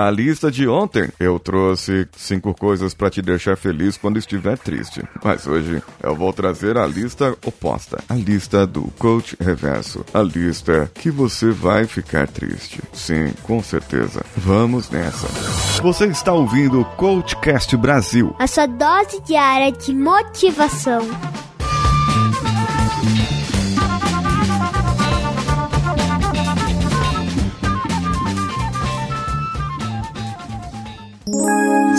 A lista de ontem eu trouxe cinco coisas para te deixar feliz quando estiver triste. Mas hoje eu vou trazer a lista oposta, a lista do coach reverso, a lista que você vai ficar triste. Sim, com certeza. Vamos nessa. Você está ouvindo o Coachcast Brasil. A sua dose diária de motivação.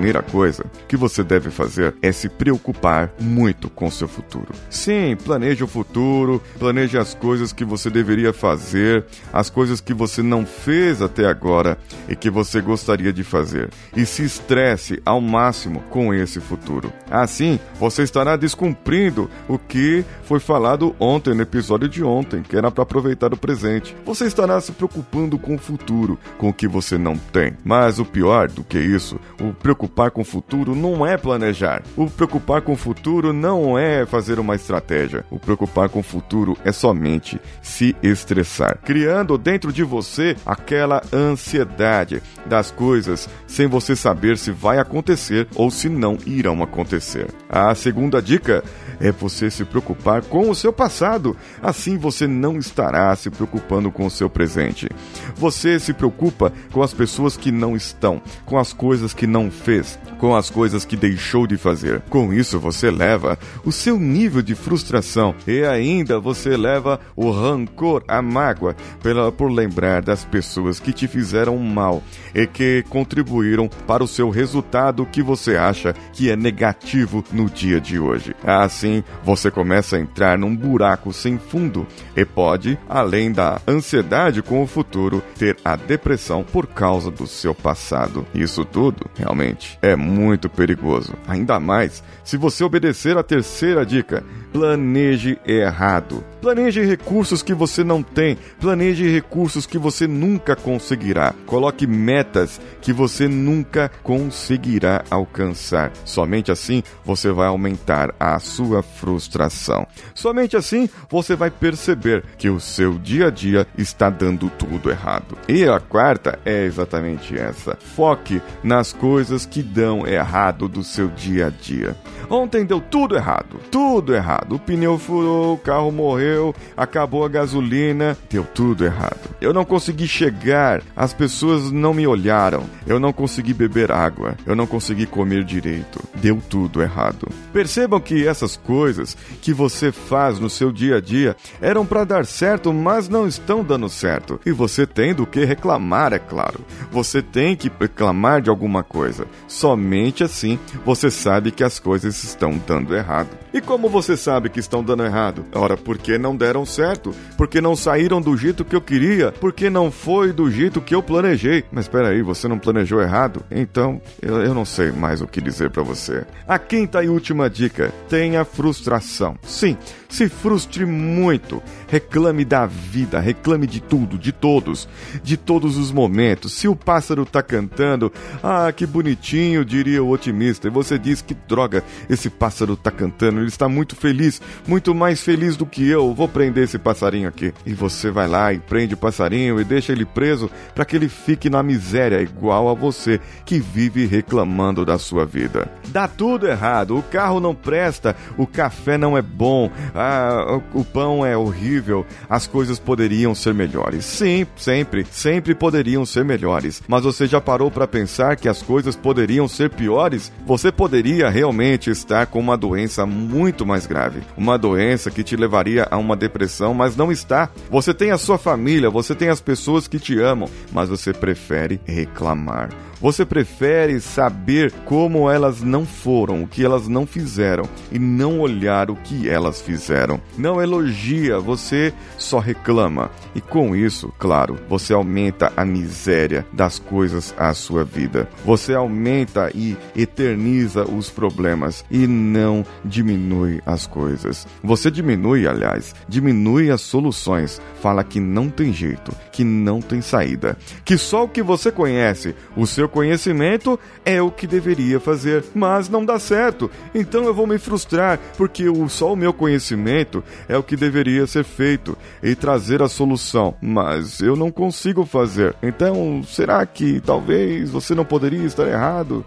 Primeira coisa que você deve fazer é se preocupar muito com seu futuro. Sim, planeje o futuro, planeje as coisas que você deveria fazer, as coisas que você não fez até agora e que você gostaria de fazer. E se estresse ao máximo com esse futuro. Assim, você estará descumprindo o que foi falado ontem no episódio de ontem, que era para aproveitar o presente. Você estará se preocupando com o futuro, com o que você não tem. Mas o pior do que isso, o preocupar preocupar com o futuro não é planejar. O preocupar com o futuro não é fazer uma estratégia. O preocupar com o futuro é somente se estressar, criando dentro de você aquela ansiedade das coisas sem você saber se vai acontecer ou se não irão acontecer. A segunda dica é você se preocupar com o seu passado. Assim você não estará se preocupando com o seu presente. Você se preocupa com as pessoas que não estão, com as coisas que não fez, com as coisas que deixou de fazer. Com isso você leva o seu nível de frustração e ainda você leva o rancor, a mágoa pela, por lembrar das pessoas que te fizeram mal e que contribuíram para o seu resultado que você acha que é negativo no dia de hoje. Assim assim você começa a entrar num buraco sem fundo e pode, além da ansiedade com o futuro, ter a depressão por causa do seu passado. Isso tudo, realmente, é muito perigoso. Ainda mais se você obedecer a terceira dica: planeje errado. Planeje recursos que você não tem, planeje recursos que você nunca conseguirá. Coloque metas que você nunca conseguirá alcançar. Somente assim você vai aumentar a sua frustração. Somente assim você vai perceber que o seu dia a dia está dando tudo errado. E a quarta é exatamente essa: foque nas coisas que dão errado do seu dia a dia. Ontem deu tudo errado, tudo errado. O pneu furou, o carro morreu, acabou a gasolina, deu tudo errado. Eu não consegui chegar, as pessoas não me olharam, eu não consegui beber água, eu não consegui comer direito. Deu tudo errado. Percebam que essas coisas que você faz no seu dia a dia eram para dar certo, mas não estão dando certo. E você tem do que reclamar, é claro. Você tem que reclamar de alguma coisa. Somente assim você sabe que as coisas estão dando errado. E como você sabe que estão dando errado? Ora, porque não deram certo, porque não saíram do jeito que eu queria, porque não foi do jeito que eu planejei. Mas espera aí, você não planejou errado? Então, eu, eu não sei mais o que dizer para você. A quinta e última dica: tenha frustração. Sim, se frustre muito. Reclame da vida, reclame de tudo, de todos, de todos os momentos. Se o pássaro tá cantando, ah, que bonitinho, diria o otimista, e você diz que droga, esse pássaro tá cantando, ele está muito feliz, muito mais feliz do que eu. Vou prender esse passarinho aqui. E você vai lá e prende o passarinho e deixa ele preso para que ele fique na miséria, igual a você que vive reclamando da sua vida. Dá tudo errado, o carro não presta, o café não é bom, ah, o pão é horrível, as coisas poderiam ser melhores. Sim, sempre, sempre poderiam ser melhores. Mas você já parou para pensar que as coisas poderiam ser piores? Você poderia realmente estar com uma doença muito mais grave, uma doença que te levaria a uma depressão, mas não está. Você tem a sua família, você tem as pessoas que te amam, mas você prefere reclamar. Você prefere saber como elas não foram, o que elas não fizeram e não olhar o que elas fizeram. Não elogia, você só reclama. E com isso, claro, você aumenta a miséria das coisas à sua vida. Você aumenta e eterniza os problemas e não diminui as coisas. Você diminui, aliás, diminui as soluções. Fala que não tem jeito, que não tem saída, que só o que você conhece, o seu conhecimento é o que deveria fazer, mas não dá certo. Então eu vou me frustrar porque só o meu conhecimento é o que deveria ser feito e trazer a solução, mas eu não consigo fazer. Então, será que talvez você não poderia estar errado?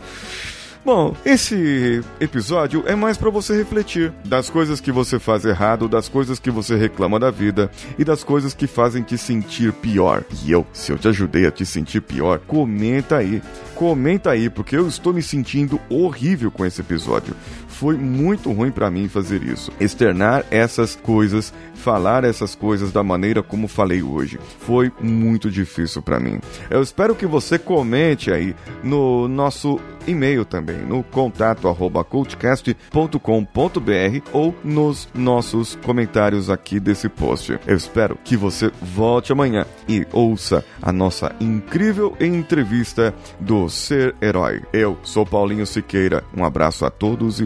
Bom, esse episódio é mais para você refletir das coisas que você faz errado, das coisas que você reclama da vida e das coisas que fazem te sentir pior. E eu, se eu te ajudei a te sentir pior, comenta aí. Comenta aí, porque eu estou me sentindo horrível com esse episódio. Foi muito ruim para mim fazer isso. Externar essas coisas, falar essas coisas da maneira como falei hoje. Foi muito difícil para mim. Eu espero que você comente aí no nosso e-mail também, no contato ou nos nossos comentários aqui desse post. Eu espero que você volte amanhã e ouça a nossa incrível entrevista do Ser Herói. Eu sou Paulinho Siqueira. Um abraço a todos e